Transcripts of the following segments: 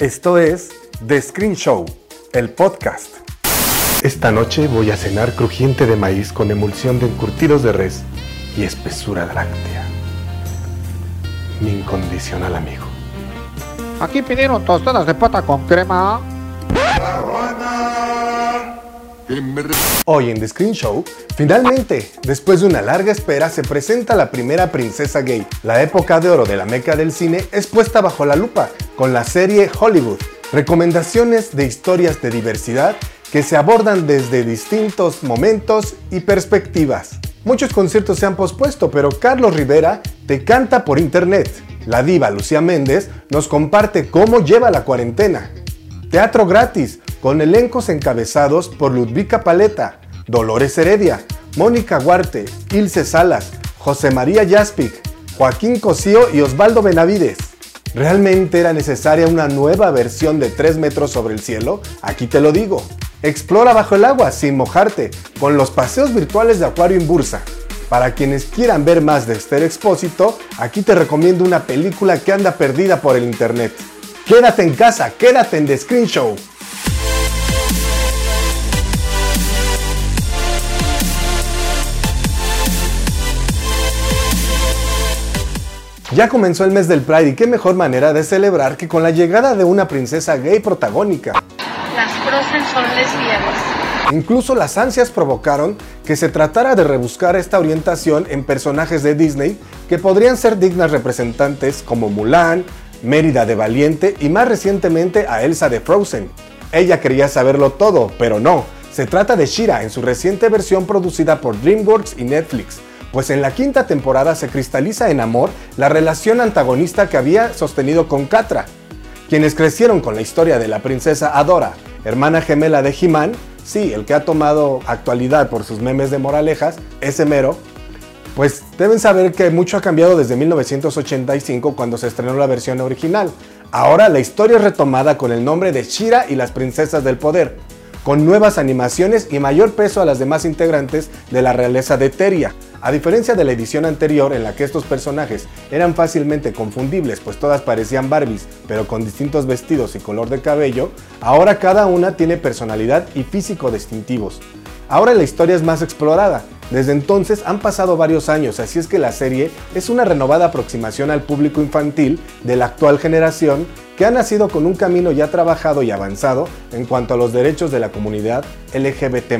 Esto es The Screen Show, el podcast. Esta noche voy a cenar crujiente de maíz con emulsión de encurtidos de res y espesura láctea. Mi incondicional amigo. Aquí pidieron tostadas de pata con crema. Hoy en The Screen Show, finalmente, después de una larga espera, se presenta la primera princesa gay. La época de oro de la meca del cine es puesta bajo la lupa con la serie Hollywood. Recomendaciones de historias de diversidad que se abordan desde distintos momentos y perspectivas. Muchos conciertos se han pospuesto, pero Carlos Rivera te canta por internet. La diva Lucía Méndez nos comparte cómo lleva la cuarentena. Teatro gratis, con elencos encabezados por Ludvika Paleta, Dolores Heredia, Mónica Huarte, Ilse Salas, José María Jaspic, Joaquín Cosío y Osvaldo Benavides. ¿Realmente era necesaria una nueva versión de 3 metros sobre el cielo? Aquí te lo digo. Explora bajo el agua sin mojarte con los paseos virtuales de Acuario en Bursa. Para quienes quieran ver más de Esther Expósito, aquí te recomiendo una película que anda perdida por el internet. Quédate en casa, quédate en The Screen Show. Ya comenzó el mes del Pride y qué mejor manera de celebrar que con la llegada de una princesa gay protagónica. Las Frozen son lesbianas. Incluso las ansias provocaron que se tratara de rebuscar esta orientación en personajes de Disney que podrían ser dignas representantes como Mulan, Mérida de Valiente y más recientemente a Elsa de Frozen. Ella quería saberlo todo, pero no. Se trata de Shira en su reciente versión producida por DreamWorks y Netflix, pues en la quinta temporada se cristaliza en amor la relación antagonista que había sostenido con Catra. Quienes crecieron con la historia de la princesa Adora, hermana gemela de He-Man, sí, el que ha tomado actualidad por sus memes de moralejas, ese mero, pues deben saber que mucho ha cambiado desde 1985 cuando se estrenó la versión original. Ahora la historia es retomada con el nombre de Shira y las princesas del poder, con nuevas animaciones y mayor peso a las demás integrantes de la realeza de Teria. A diferencia de la edición anterior en la que estos personajes eran fácilmente confundibles, pues todas parecían Barbies, pero con distintos vestidos y color de cabello, ahora cada una tiene personalidad y físico distintivos. Ahora la historia es más explorada. Desde entonces han pasado varios años, así es que la serie es una renovada aproximación al público infantil de la actual generación que ha nacido con un camino ya trabajado y avanzado en cuanto a los derechos de la comunidad LGBT.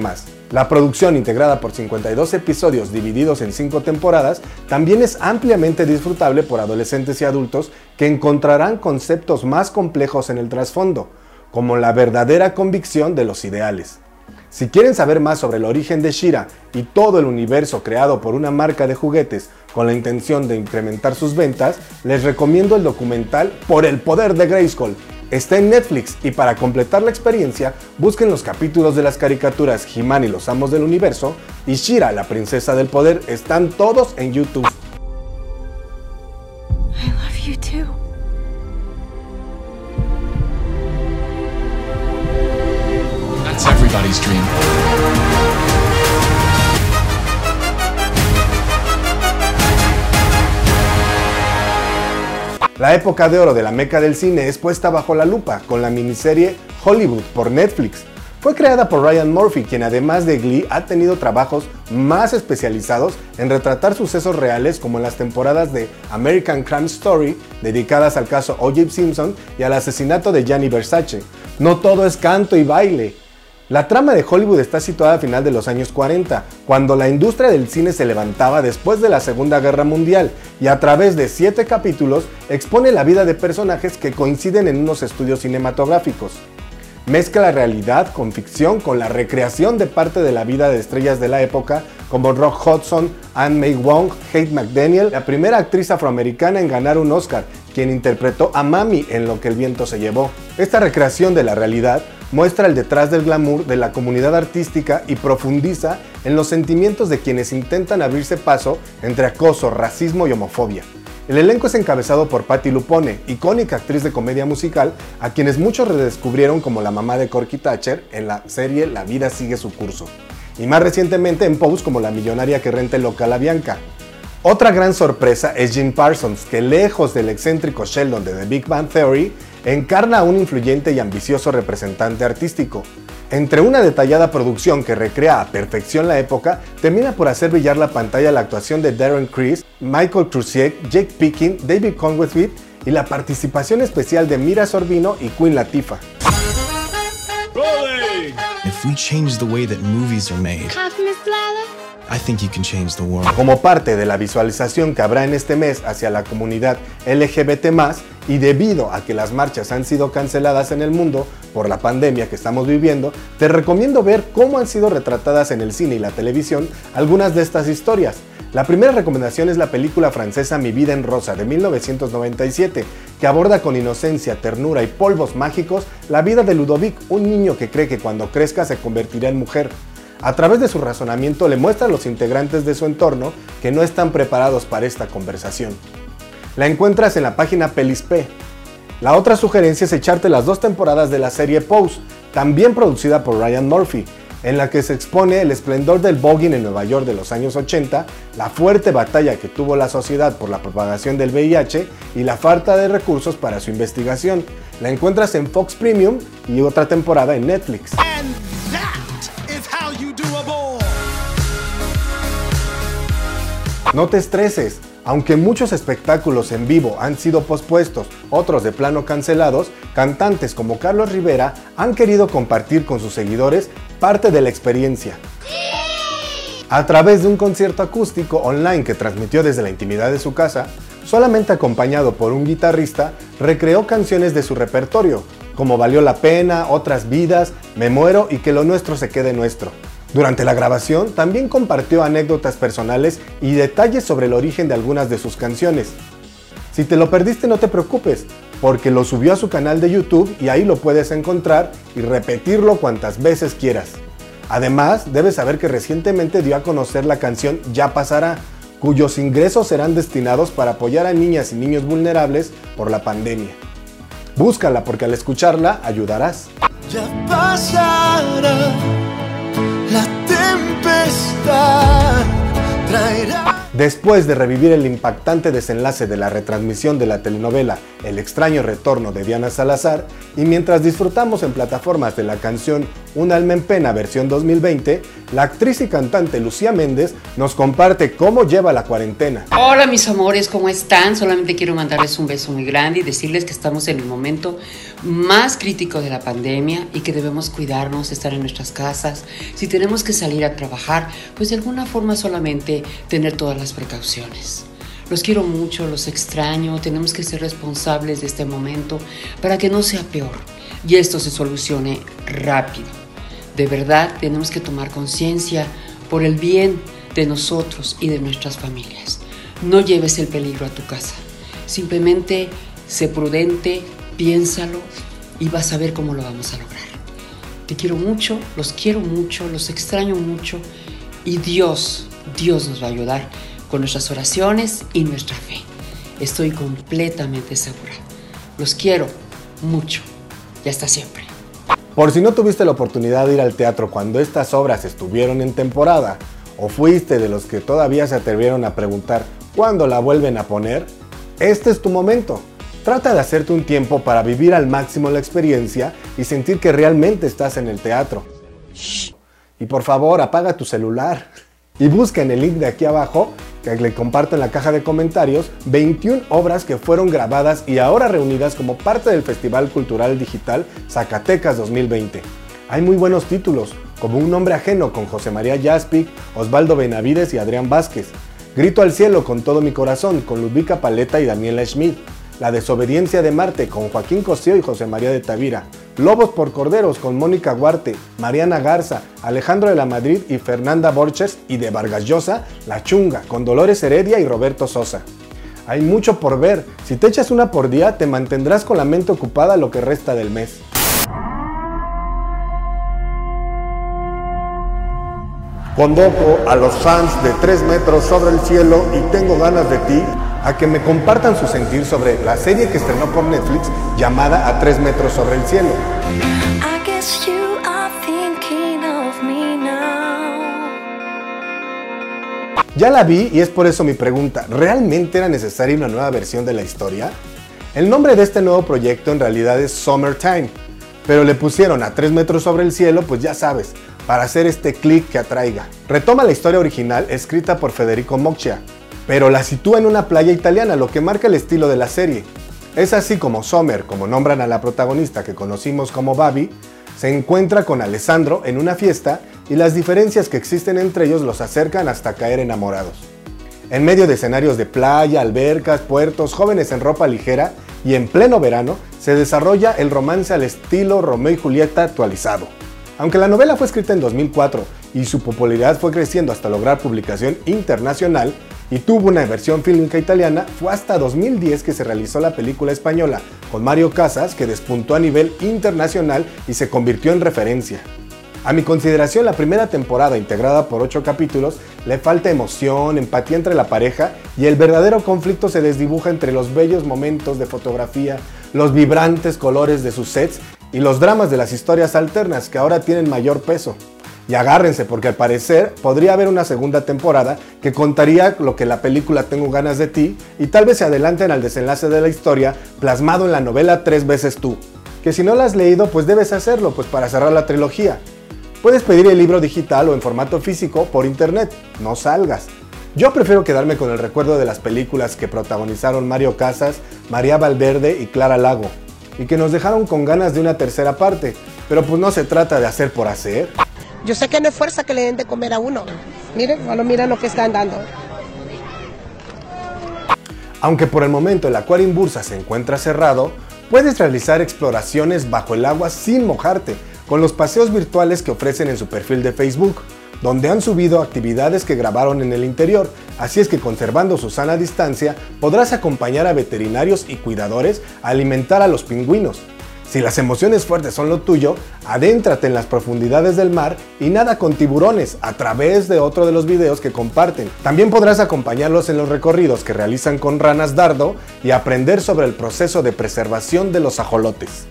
La producción, integrada por 52 episodios divididos en 5 temporadas, también es ampliamente disfrutable por adolescentes y adultos que encontrarán conceptos más complejos en el trasfondo, como la verdadera convicción de los ideales. Si quieren saber más sobre el origen de Shira y todo el universo creado por una marca de juguetes con la intención de incrementar sus ventas, les recomiendo el documental Por el poder de Grayskull. Está en Netflix y para completar la experiencia, busquen los capítulos de las caricaturas He-Man y los Amos del Universo y Shira, la princesa del poder, están todos en YouTube. Everybody's dream. La época de oro de la meca del cine es puesta bajo la lupa con la miniserie Hollywood por Netflix. Fue creada por Ryan Murphy, quien además de Glee ha tenido trabajos más especializados en retratar sucesos reales como en las temporadas de American Crime Story, dedicadas al caso O.J. Simpson y al asesinato de Gianni Versace. No todo es canto y baile. La trama de Hollywood está situada a final de los años 40, cuando la industria del cine se levantaba después de la Segunda Guerra Mundial y a través de siete capítulos expone la vida de personajes que coinciden en unos estudios cinematográficos. Mezcla la realidad con ficción con la recreación de parte de la vida de estrellas de la época como Rock Hudson, Anne May Wong, Kate McDaniel, la primera actriz afroamericana en ganar un Oscar, quien interpretó a Mami en Lo que el viento se llevó. Esta recreación de la realidad muestra el detrás del glamour de la comunidad artística y profundiza en los sentimientos de quienes intentan abrirse paso entre acoso, racismo y homofobia. El elenco es encabezado por Patti Lupone, icónica actriz de comedia musical, a quienes muchos redescubrieron como la mamá de Corky Thatcher en la serie La vida sigue su curso, y más recientemente en Pose como la millonaria que renta el local a Bianca. Otra gran sorpresa es Jim Parsons, que lejos del excéntrico Sheldon de The Big Bang Theory, encarna a un influyente y ambicioso representante artístico. Entre una detallada producción que recrea a perfección la época, termina por hacer brillar la pantalla la actuación de Darren Criss, Michael Trusiek, Jake Picking, David Conway y la participación especial de Mira Sorbino y Queen Latifah. If we change the way that movies are made, I think you can change the world. Como parte de la visualización que habrá en este mes hacia la comunidad LGBT+, y debido a que las marchas han sido canceladas en el mundo por la pandemia que estamos viviendo, te recomiendo ver cómo han sido retratadas en el cine y la televisión algunas de estas historias. La primera recomendación es la película francesa Mi vida en rosa de 1997, que aborda con inocencia, ternura y polvos mágicos la vida de Ludovic, un niño que cree que cuando crezca se convertirá en mujer. A través de su razonamiento le muestra a los integrantes de su entorno que no están preparados para esta conversación. La encuentras en la página Pelispe. La otra sugerencia es echarte las dos temporadas de la serie Pose, también producida por Ryan Murphy, en la que se expone el esplendor del voguing en Nueva York de los años 80, la fuerte batalla que tuvo la sociedad por la propagación del VIH y la falta de recursos para su investigación. La encuentras en Fox Premium y otra temporada en Netflix. No te estreses, aunque muchos espectáculos en vivo han sido pospuestos, otros de plano cancelados, cantantes como Carlos Rivera han querido compartir con sus seguidores parte de la experiencia. A través de un concierto acústico online que transmitió desde la intimidad de su casa, solamente acompañado por un guitarrista, recreó canciones de su repertorio, como Valió la pena, Otras vidas, Me muero y Que lo nuestro se quede nuestro. Durante la grabación también compartió anécdotas personales y detalles sobre el origen de algunas de sus canciones. Si te lo perdiste no te preocupes, porque lo subió a su canal de YouTube y ahí lo puedes encontrar y repetirlo cuantas veces quieras. Además, debes saber que recientemente dio a conocer la canción Ya pasará, cuyos ingresos serán destinados para apoyar a niñas y niños vulnerables por la pandemia. Búscala porque al escucharla ayudarás. Ya pasará la tempestad traerá. Después de revivir el impactante desenlace de la retransmisión de la telenovela El extraño retorno de Diana Salazar, y mientras disfrutamos en plataformas de la canción Un alma en pena versión 2020, la actriz y cantante Lucía Méndez nos comparte cómo lleva la cuarentena. Hola mis amores, ¿cómo están? Solamente quiero mandarles un beso muy grande y decirles que estamos en el momento más crítico de la pandemia y que debemos cuidarnos, estar en nuestras casas. Si tenemos que salir a trabajar, pues de alguna forma solamente tener todas las precauciones. Los quiero mucho, los extraño, tenemos que ser responsables de este momento para que no sea peor y esto se solucione rápido. De verdad tenemos que tomar conciencia por el bien de nosotros y de nuestras familias. No lleves el peligro a tu casa. Simplemente sé prudente, piénsalo y vas a ver cómo lo vamos a lograr. Te quiero mucho, los quiero mucho, los extraño mucho y Dios, Dios nos va a ayudar con nuestras oraciones y nuestra fe. Estoy completamente segura. Los quiero mucho y hasta siempre. Por si no tuviste la oportunidad de ir al teatro cuando estas obras estuvieron en temporada, o fuiste de los que todavía se atrevieron a preguntar cuándo la vuelven a poner, este es tu momento. Trata de hacerte un tiempo para vivir al máximo la experiencia y sentir que realmente estás en el teatro. Y por favor, apaga tu celular. Y busca en el link de aquí abajo, que le comparto en la caja de comentarios, 21 obras que fueron grabadas y ahora reunidas como parte del Festival Cultural Digital Zacatecas 2020. Hay muy buenos títulos, como Un hombre ajeno con José María Jaspic, Osvaldo Benavides y Adrián Vázquez. Grito al cielo con todo mi corazón con Ludvika Paleta y Daniela Schmidt. La desobediencia de Marte con Joaquín Cosío y José María de Tavira. Lobos por Corderos con Mónica Guarte, Mariana Garza, Alejandro de la Madrid y Fernanda Borges y de Vargas Llosa, La Chunga con Dolores Heredia y Roberto Sosa. Hay mucho por ver, si te echas una por día te mantendrás con la mente ocupada lo que resta del mes. Convoco a los fans de 3 metros sobre el cielo y tengo ganas de ti a que me compartan su sentir sobre la serie que estrenó por Netflix llamada A 3 metros sobre el cielo. Ya la vi y es por eso mi pregunta, ¿realmente era necesaria una nueva versión de la historia? El nombre de este nuevo proyecto en realidad es Summertime, pero le pusieron a 3 metros sobre el cielo, pues ya sabes, para hacer este clic que atraiga. Retoma la historia original escrita por Federico Moccia, pero la sitúa en una playa italiana, lo que marca el estilo de la serie. Es así como Sommer, como nombran a la protagonista que conocimos como Babi, se encuentra con Alessandro en una fiesta y las diferencias que existen entre ellos los acercan hasta caer enamorados. En medio de escenarios de playa, albercas, puertos, jóvenes en ropa ligera y en pleno verano, se desarrolla el romance al estilo Romeo y Julieta actualizado. Aunque la novela fue escrita en 2004 y su popularidad fue creciendo hasta lograr publicación internacional y tuvo una versión fílmica italiana, fue hasta 2010 que se realizó la película española con Mario Casas que despuntó a nivel internacional y se convirtió en referencia. A mi consideración, la primera temporada, integrada por 8 capítulos, le falta emoción, empatía entre la pareja y el verdadero conflicto se desdibuja entre los bellos momentos de fotografía, los vibrantes colores de sus sets y los dramas de las historias alternas que ahora tienen mayor peso. Y agárrense porque al parecer podría haber una segunda temporada que contaría lo que la película Tengo ganas de ti y tal vez se adelanten al desenlace de la historia plasmado en la novela Tres veces tú. Que si no la has leído pues debes hacerlo pues para cerrar la trilogía. Puedes pedir el libro digital o en formato físico por internet, no salgas. Yo prefiero quedarme con el recuerdo de las películas que protagonizaron Mario Casas, María Valverde y Clara Lago, y que nos dejaron con ganas de una tercera parte, pero pues no se trata de hacer por hacer. Yo sé que no es fuerza que le den de comer a uno. Miren, solo miren lo que están dando. Aunque por el momento el acuario Bursa se encuentra cerrado, puedes realizar exploraciones bajo el agua sin mojarte con los paseos virtuales que ofrecen en su perfil de Facebook, donde han subido actividades que grabaron en el interior, así es que conservando su sana distancia podrás acompañar a veterinarios y cuidadores a alimentar a los pingüinos. Si las emociones fuertes son lo tuyo, adéntrate en las profundidades del mar y nada con tiburones a través de otro de los videos que comparten. También podrás acompañarlos en los recorridos que realizan con ranas dardo y aprender sobre el proceso de preservación de los ajolotes.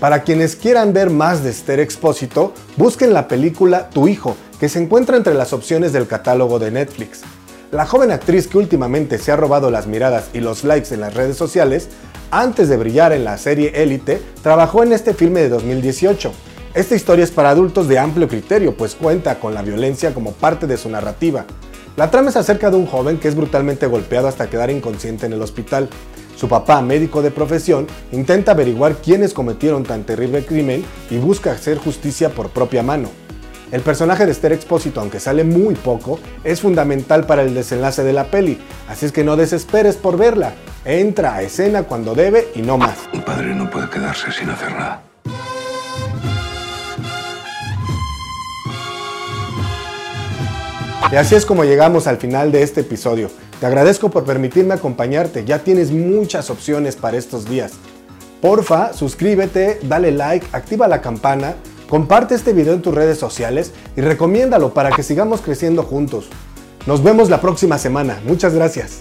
Para quienes quieran ver más de Esther Expósito, busquen la película Tu Hijo, que se encuentra entre las opciones del catálogo de Netflix. La joven actriz que últimamente se ha robado las miradas y los likes en las redes sociales, antes de brillar en la serie Élite, trabajó en este filme de 2018. Esta historia es para adultos de amplio criterio, pues cuenta con la violencia como parte de su narrativa. La trama es acerca de un joven que es brutalmente golpeado hasta quedar inconsciente en el hospital. Su papá, médico de profesión, intenta averiguar quiénes cometieron tan terrible crimen y busca hacer justicia por propia mano. El personaje de Esther Expósito, aunque sale muy poco, es fundamental para el desenlace de la peli, así es que no desesperes por verla. Entra a escena cuando debe y no más. Un padre no puede quedarse sin hacer nada. Y así es como llegamos al final de este episodio. Te agradezco por permitirme acompañarte, ya tienes muchas opciones para estos días. Porfa, suscríbete, dale like, activa la campana, comparte este video en tus redes sociales y recomiéndalo para que sigamos creciendo juntos. Nos vemos la próxima semana. Muchas gracias.